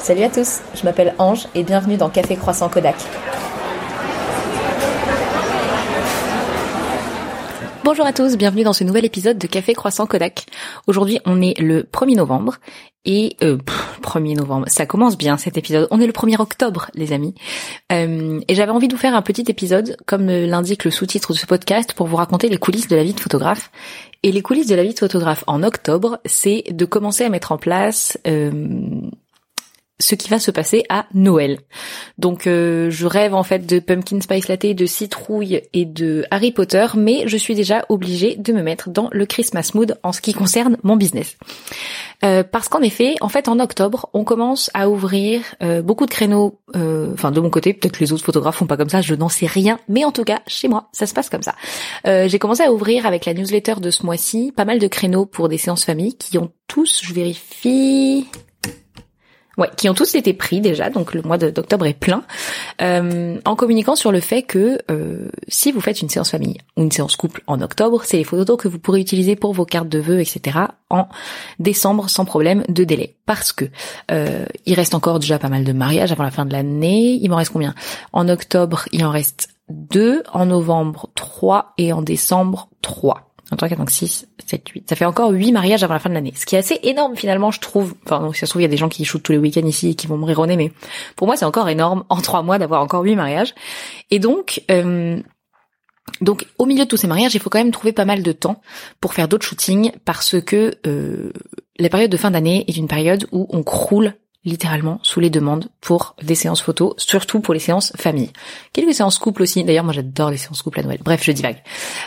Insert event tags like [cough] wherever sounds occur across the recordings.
Salut à tous, je m'appelle Ange et bienvenue dans Café Croissant Kodak. Bonjour à tous, bienvenue dans ce nouvel épisode de Café Croissant Kodak. Aujourd'hui, on est le 1er novembre et euh, 1er novembre, ça commence bien cet épisode. On est le 1er octobre, les amis. Euh, et j'avais envie de vous faire un petit épisode, comme l'indique le sous-titre de ce podcast, pour vous raconter les coulisses de la vie de photographe. Et les coulisses de la vie de photographe en octobre, c'est de commencer à mettre en place euh, ce qui va se passer à Noël. Donc euh, je rêve en fait de pumpkin spice latte, de citrouille et de Harry Potter, mais je suis déjà obligée de me mettre dans le Christmas mood en ce qui concerne mon business. Euh, parce qu'en effet, en fait, en octobre, on commence à ouvrir euh, beaucoup de créneaux. Enfin, de mon côté, peut-être que les autres photographes font pas comme ça, je n'en sais rien, mais en tout cas, chez moi, ça se passe comme ça. J'ai commencé à ouvrir avec la newsletter de ce mois-ci pas mal de créneaux pour des séances famille qui ont tous, je vérifie, Ouais, qui ont tous été pris déjà, donc le mois d'octobre est plein, euh, en communiquant sur le fait que euh, si vous faites une séance famille ou une séance couple en octobre, c'est les photos que vous pourrez utiliser pour vos cartes de vœux, etc. en décembre sans problème de délai. Parce que euh, il reste encore déjà pas mal de mariages avant la fin de l'année. Il m'en reste combien? En octobre, il en reste deux, en novembre trois et en décembre trois. 1, 3, 4, 5, 6, 7, 8. Ça fait encore 8 mariages avant la fin de l'année. Ce qui est assez énorme finalement, je trouve. Enfin, donc, si ça se trouve, il y a des gens qui shootent tous les week-ends ici et qui vont me rironner, mais pour moi, c'est encore énorme en 3 mois d'avoir encore 8 mariages. Et donc, euh, donc au milieu de tous ces mariages, il faut quand même trouver pas mal de temps pour faire d'autres shootings parce que euh, la période de fin d'année est une période où on croule littéralement sous les demandes pour des séances photos, surtout pour les séances famille. Quelques séances couple aussi. D'ailleurs, moi j'adore les séances couple à Noël. Bref, je divague.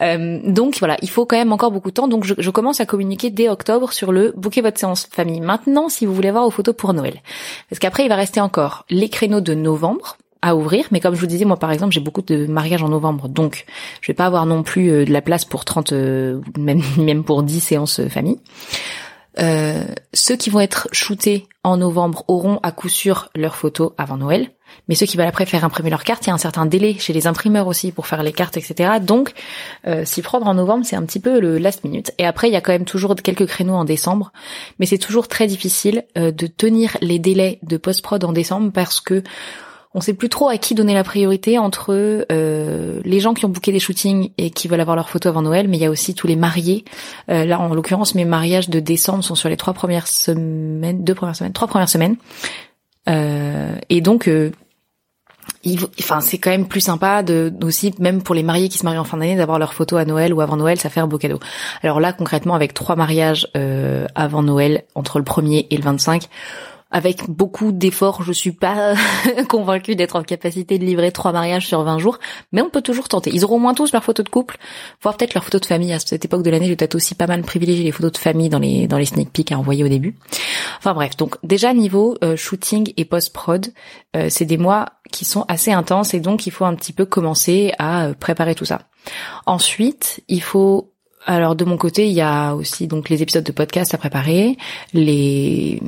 Euh, donc voilà, il faut quand même encore beaucoup de temps. Donc je, je, commence à communiquer dès octobre sur le bouquet votre séance famille. Maintenant, si vous voulez voir vos photos pour Noël, parce qu'après il va rester encore les créneaux de novembre à ouvrir, mais comme je vous disais, moi par exemple, j'ai beaucoup de mariages en novembre, donc je vais pas avoir non plus euh, de la place pour 30, euh, même, [laughs] même pour 10 séances euh, famille. Euh, ceux qui vont être shootés en novembre auront à coup sûr leurs photos avant Noël. Mais ceux qui veulent après faire imprimer leurs cartes, il y a un certain délai chez les imprimeurs aussi pour faire les cartes, etc. Donc, euh, s'y prendre en novembre, c'est un petit peu le last minute. Et après, il y a quand même toujours quelques créneaux en décembre, mais c'est toujours très difficile euh, de tenir les délais de post-prod en décembre parce que on sait plus trop à qui donner la priorité entre euh, les gens qui ont booké des shootings et qui veulent avoir leurs photos avant Noël, mais il y a aussi tous les mariés. Euh, là, en l'occurrence, mes mariages de décembre sont sur les trois premières semaines, deux premières semaines, trois premières semaines. Euh, et donc, il, enfin, c'est quand même plus sympa de aussi, même pour les mariés qui se marient en fin d'année, d'avoir leurs photos à Noël ou avant Noël, ça fait un beau cadeau. Alors là, concrètement, avec trois mariages avant Noël, entre le 1er et le 25 avec beaucoup d'efforts, je suis pas [laughs] convaincue d'être en capacité de livrer trois mariages sur 20 jours, mais on peut toujours tenter. Ils auront moins tous leurs photos de couple, voire peut-être leurs photos de famille. À cette époque de l'année, je vais peut-être aussi pas mal privilégier les photos de famille dans les dans les sneak peeks à envoyer au début. Enfin bref, donc déjà niveau euh, shooting et post-prod, euh, c'est des mois qui sont assez intenses et donc il faut un petit peu commencer à euh, préparer tout ça. Ensuite, il faut alors de mon côté, il y a aussi donc les épisodes de podcast à préparer, les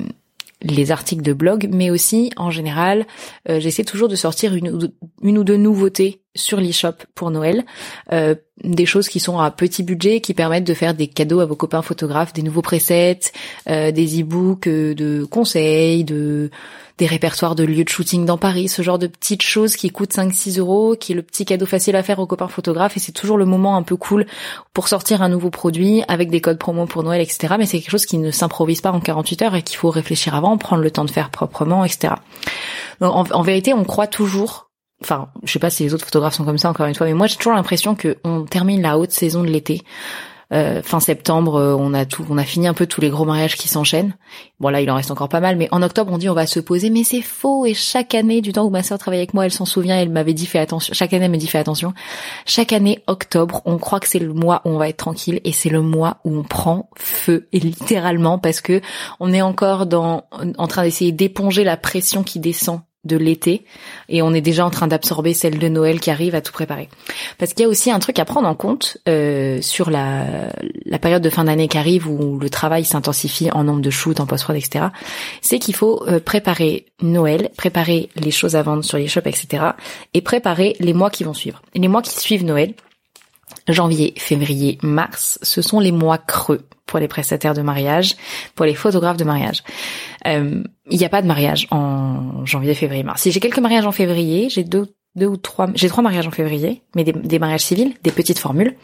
les articles de blog, mais aussi en général, euh, j'essaie toujours de sortir une ou deux, une ou deux nouveautés sur l'e-shop pour Noël, euh, des choses qui sont à petit budget, qui permettent de faire des cadeaux à vos copains photographes, des nouveaux presets, euh, des e-books de conseils, de des répertoires de lieux de shooting dans Paris, ce genre de petites choses qui coûtent 5-6 euros, qui est le petit cadeau facile à faire aux copains photographes, et c'est toujours le moment un peu cool pour sortir un nouveau produit avec des codes promo pour Noël, etc. Mais c'est quelque chose qui ne s'improvise pas en 48 heures et qu'il faut réfléchir avant, prendre le temps de faire proprement, etc. En vérité, on croit toujours enfin, je sais pas si les autres photographes sont comme ça encore une fois, mais moi j'ai toujours l'impression que on termine la haute saison de l'été. Euh, fin septembre, euh, on a tout, on a fini un peu tous les gros mariages qui s'enchaînent. Bon là, il en reste encore pas mal, mais en octobre, on dit on va se poser, mais c'est faux. Et chaque année, du temps où ma sœur travaillait avec moi, elle s'en souvient, elle m'avait dit fais attention. Chaque année, elle me dit fais attention. Chaque année, octobre, on croit que c'est le mois où on va être tranquille, et c'est le mois où on prend feu, et littéralement parce que on est encore dans, en train d'essayer d'éponger la pression qui descend de l'été et on est déjà en train d'absorber celle de Noël qui arrive à tout préparer. Parce qu'il y a aussi un truc à prendre en compte euh, sur la, période de fin d'année qui arrive où le travail s'intensifie en nombre de shoots, en post-prod, etc. C'est qu'il faut euh, préparer Noël, préparer les choses à vendre sur les shops, etc. et préparer les mois qui vont suivre. Les mois qui suivent Noël, Janvier, février, mars, ce sont les mois creux pour les prestataires de mariage, pour les photographes de mariage. Euh, il n'y a pas de mariage en janvier, février, mars. Si j'ai quelques mariages en février, j'ai deux deux ou trois, j'ai trois mariages en février, mais des, mariages civils, des petites formules.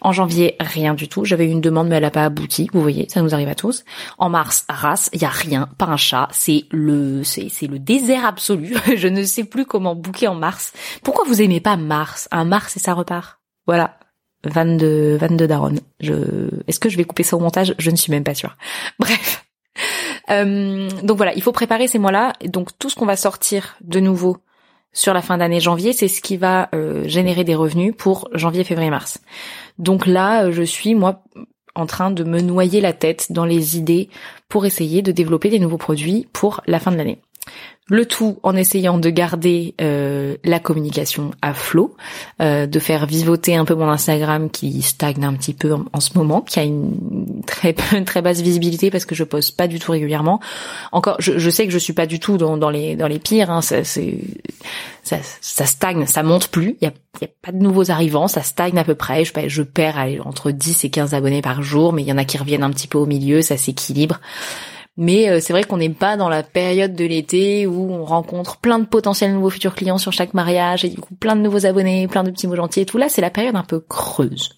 En janvier, rien du tout. J'avais une demande, mais elle n'a pas abouti. Vous voyez, ça nous arrive à tous. En mars, race, il y a rien, pas un chat. C'est le, c'est, c'est le désert absolu. [laughs] Je ne sais plus comment bouquer en mars. Pourquoi vous aimez pas mars? Un mars et ça repart. Voilà. 22, 22 daronne. Je, est-ce que je vais couper ça au montage? Je ne suis même pas sûre. [laughs] Bref. Euh, donc voilà, il faut préparer ces mois-là. Donc tout ce qu'on va sortir de nouveau sur la fin d'année janvier, c'est ce qui va euh, générer des revenus pour janvier, février, mars. Donc là, euh, je suis moi en train de me noyer la tête dans les idées pour essayer de développer des nouveaux produits pour la fin de l'année. Le tout en essayant de garder euh, la communication à flot, euh, de faire vivoter un peu mon Instagram qui stagne un petit peu en, ce moment, qui a une très [laughs] très basse visibilité parce que je poste pas du tout régulièrement. Encore, je, sais que je suis pas du tout dans, les dans les pires. Hein, ça, ça, ça stagne, ça monte plus. Il y a, pas de nouveaux arrivants, ça stagne à peu près. Je, je perds entre 10 et 15 abonnés par jour, mais il y en a qui reviennent un petit peu au milieu, ça s'équilibre. Mais euh, c'est vrai qu'on n'est pas dans la période de l'été où on rencontre plein de potentiels nouveaux futurs clients sur chaque mariage et du coup plein de nouveaux abonnés, plein de petits mots gentils et tout. Là, c'est la période un peu creuse.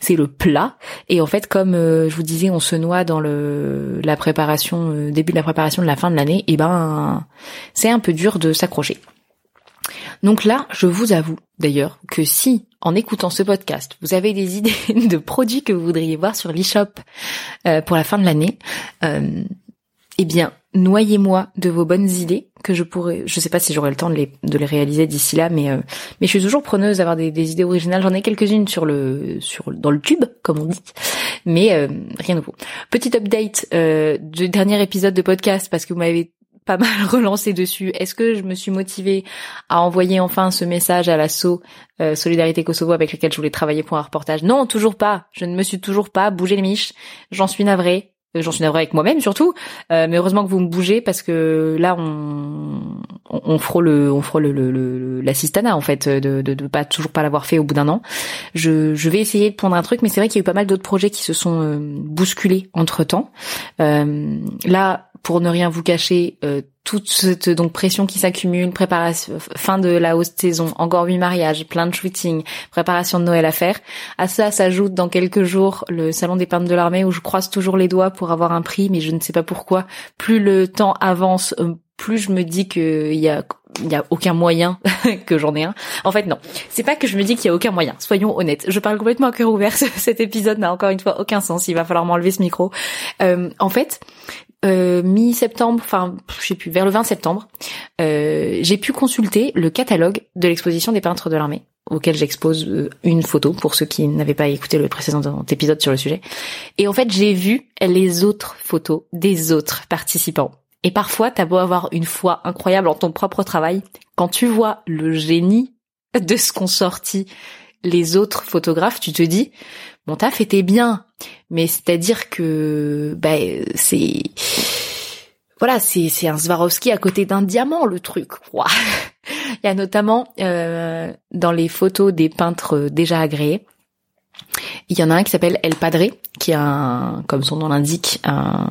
C'est le plat. Et en fait, comme euh, je vous disais, on se noie dans le la préparation, euh, début de la préparation de la fin de l'année, et ben c'est un peu dur de s'accrocher. Donc là, je vous avoue d'ailleurs que si en écoutant ce podcast, vous avez des [laughs] idées de produits que vous voudriez voir sur l'e-shop pour la fin de l'année, eh bien, noyez-moi de vos bonnes idées que je pourrais. Je sais pas si j'aurai le temps de les, de les réaliser d'ici là, mais euh, mais je suis toujours preneuse d'avoir des, des, idées originales. J'en ai quelques-unes sur le sur dans le tube, comme on dit, mais euh, rien de nouveau. Petit update euh, du dernier épisode de podcast parce que vous m'avez pas mal [laughs] relancé dessus. Est-ce que je me suis motivée à envoyer enfin ce message à l'assaut euh, Solidarité Kosovo avec lequel je voulais travailler pour un reportage? Non, toujours pas. Je ne me suis toujours pas bougé les miches. J'en suis navrée. Euh, j'en suis navrée avec moi-même surtout, euh, mais heureusement que vous me bougez parce que là on on, frôle on frôle le l'assistana en fait de, de pas toujours pas l'avoir fait au bout d'un an. Je je vais essayer de prendre un truc, mais c'est vrai qu'il y a eu pas mal d'autres projets qui se sont euh, bousculés entre temps. là pour ne rien vous cacher, toute cette donc pression qui s'accumule, préparation, fin de la haute saison, encore huit mariages, plein de shootings, préparation de Noël à faire. À ça s'ajoute dans quelques jours le salon des peintres de l'armée où je croise toujours les doigts pour avoir un prix, mais je ne sais pas pourquoi. Plus le temps avance, euh, plus je me dis qu'il y a il y a aucun moyen [laughs] que j'en ai un. En fait, non. C'est pas que je me dis qu'il y a aucun moyen. Soyons honnêtes. Je parle complètement à cœur ouvert. [laughs] Cet épisode n'a encore une fois aucun sens. Il va falloir m'enlever ce micro. Euh, en fait, euh, mi-septembre, enfin je sais plus, vers le 20 septembre, euh, j'ai pu consulter le catalogue de l'exposition des peintres de l'armée, auquel j'expose euh, une photo pour ceux qui n'avaient pas écouté le précédent épisode sur le sujet. Et en fait, j'ai vu les autres photos des autres participants. Et parfois, t'as beau avoir une foi incroyable en ton propre travail, quand tu vois le génie de ce qu'ont sorti les autres photographes, tu te dis, mon taf était bien, mais c'est-à-dire que bah, c'est voilà, c'est c'est un Swarovski à côté d'un diamant le truc. quoi. [laughs] Il y a notamment euh, dans les photos des peintres déjà agréés, il y en a un qui s'appelle El Padre, qui a un, comme son nom l'indique, un,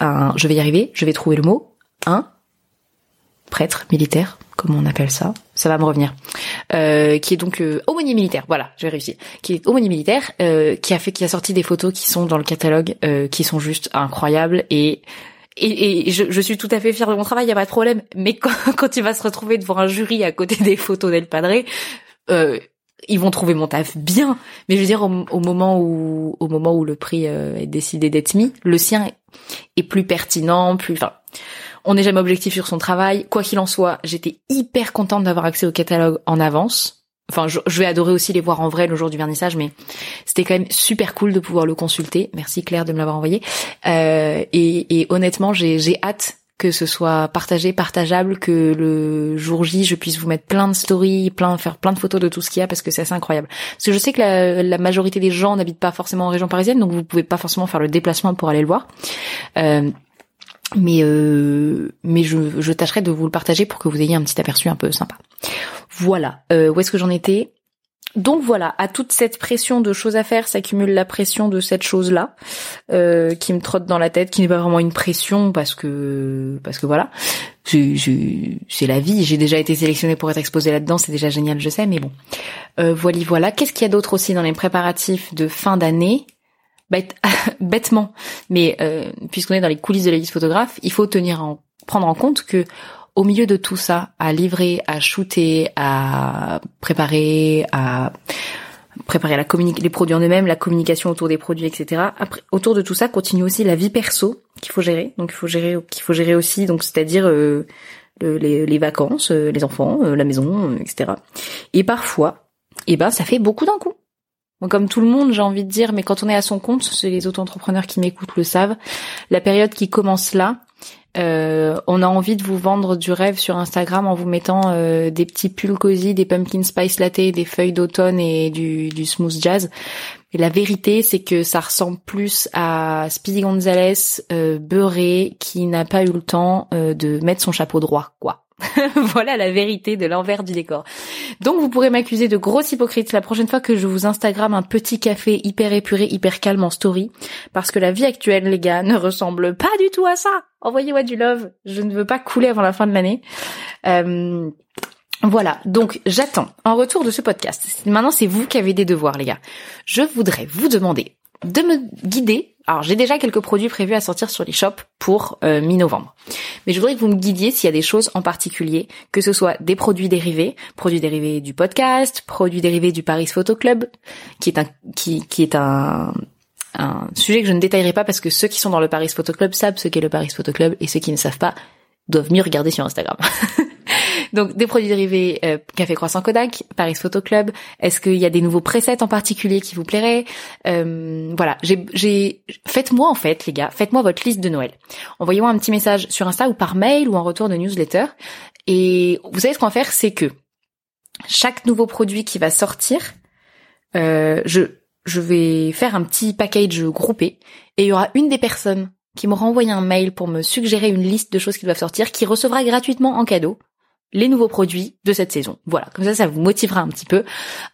un, je vais y arriver, je vais trouver le mot, un prêtre militaire, comment on appelle ça Ça va me revenir. Euh, qui est donc euh, aumônier militaire. Voilà, j'ai réussi. Qui est aumônier militaire, euh, qui a fait, qui a sorti des photos qui sont dans le catalogue, euh, qui sont juste incroyables et et, et je, je, suis tout à fait fière de mon travail, il y a pas de problème. Mais quand, [laughs] quand il va se retrouver devant un jury à côté des photos d'El Padre, euh, ils vont trouver mon taf bien. Mais je veux dire, au, au moment où, au moment où le prix euh, est décidé d'être mis, le sien est plus pertinent, plus. Enfin, on n'est jamais objectif sur son travail. Quoi qu'il en soit, j'étais hyper contente d'avoir accès au catalogue en avance. Enfin, je, vais adorer aussi les voir en vrai le jour du vernissage, mais c'était quand même super cool de pouvoir le consulter. Merci Claire de me l'avoir envoyé. Euh, et, honnêtement, j'ai hâte que ce soit partagé, partageable, que le jour J, je puisse vous mettre plein de stories, plein, faire plein de photos de tout ce qu'il y a parce que c'est assez incroyable. Parce que je sais que la, majorité des gens n'habitent pas forcément en région parisienne, donc vous pouvez pas forcément faire le déplacement pour aller le voir. Euh, mais euh, mais je, tâcherai de vous le partager pour que vous ayez un petit aperçu un peu sympa. Voilà. Euh, où est-ce que j'en étais? Donc voilà, à toute cette pression de choses à faire s'accumule la pression de cette chose-là euh, qui me trotte dans la tête, qui n'est pas vraiment une pression parce que parce que voilà, c'est la vie. J'ai déjà été sélectionnée pour être exposée là-dedans, c'est déjà génial, je sais, mais bon. Voilà, voilà. Qu'est-ce qu'il y a d'autre aussi dans les préparatifs de fin d'année? [laughs] Bêtement, mais euh, puisqu'on est dans les coulisses de la vie photographe, il faut tenir en prendre en compte que au milieu de tout ça, à livrer, à shooter, à préparer, à préparer la les produits en eux-mêmes, la communication autour des produits, etc. Après, autour de tout ça, continue aussi la vie perso qu'il faut gérer. Donc il faut gérer, qu'il faut gérer aussi, donc c'est-à-dire euh, les, vacances, euh, les enfants, euh, la maison, etc. Et parfois, eh ben, ça fait beaucoup d'un coup. Comme tout le monde, j'ai envie de dire, mais quand on est à son compte, c'est les auto-entrepreneurs qui m'écoutent le savent, la période qui commence là, euh, on a envie de vous vendre du rêve sur Instagram en vous mettant euh, des petits pulls cosy, des pumpkin spice latte, des feuilles d'automne et du, smooth jazz. Et la vérité, c'est que ça ressemble plus à Speedy Gonzalez euh, beurré qui n'a pas eu le temps euh, de mettre son chapeau droit, quoi. [laughs] voilà la vérité de l'envers du décor. Donc vous pourrez m'accuser de grosse hypocrite la prochaine fois que je vous Instagram un petit café hyper épuré, hyper calme en story, parce que la vie actuelle, les gars, ne ressemble pas du tout à ça. Envoyez-moi du love, je ne veux pas couler avant la fin de l'année. Euh, voilà, donc j'attends en retour de ce podcast. Maintenant, c'est vous qui avez des devoirs, les gars. Je voudrais vous demander de me guider alors j'ai déjà quelques produits prévus à sortir sur les shops pour euh, mi-novembre. Mais je voudrais que vous me guidiez s'il y a des choses en particulier, que ce soit des produits dérivés, produits dérivés du podcast, produits dérivés du Paris Photo Club, qui est un qui, qui est un un sujet que je ne détaillerai pas parce que ceux qui sont dans le Paris Photo Club savent ce qu'est le Paris Photo Club et ceux qui ne savent pas doivent mieux regarder sur Instagram. [laughs] Donc des produits dérivés euh, Café Croissant Kodak, Paris Photo Club. Est-ce qu'il y a des nouveaux presets en particulier qui vous plairaient? Euh, Voilà, j'ai, faites-moi en fait les gars, faites-moi votre liste de Noël. Envoyez-moi un petit message sur Insta ou par mail ou en retour de newsletter. Et vous savez ce qu'on va faire, c'est que chaque nouveau produit qui va sortir, euh, je je vais faire un petit package groupé et il y aura une des personnes qui m'aura envoyé un mail pour me suggérer une liste de choses qui doivent sortir, qui recevra gratuitement en cadeau les nouveaux produits de cette saison. Voilà, comme ça, ça vous motivera un petit peu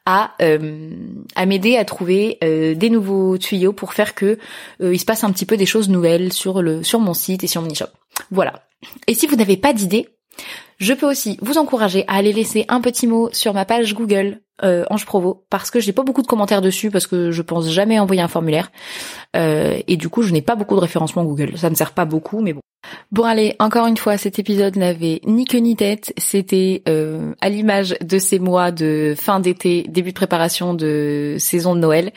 à euh, à m'aider à trouver euh, des nouveaux tuyaux pour faire que euh, il se passe un petit peu des choses nouvelles sur le sur mon site et sur mon e-shop. Voilà. Et si vous n'avez pas d'idée, je peux aussi vous encourager à aller laisser un petit mot sur ma page Google euh, Ange Provo parce que j'ai pas beaucoup de commentaires dessus parce que je pense jamais envoyer un formulaire euh, et du coup je n'ai pas beaucoup de référencement Google. Ça ne sert pas beaucoup mais bon. Bon allez, encore une fois, cet épisode n'avait ni queue ni tête. C'était euh, à l'image de ces mois de fin d'été, début de préparation de saison de Noël.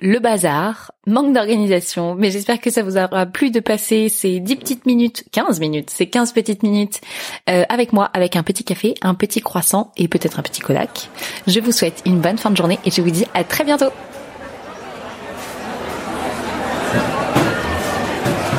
Le bazar, manque d'organisation, mais j'espère que ça vous aura plu de passer ces 10 petites minutes, 15 minutes, ces 15 petites minutes euh, avec moi, avec un petit café, un petit croissant et peut-être un petit Kodak. Je vous souhaite une bonne fin de journée et je vous dis à très bientôt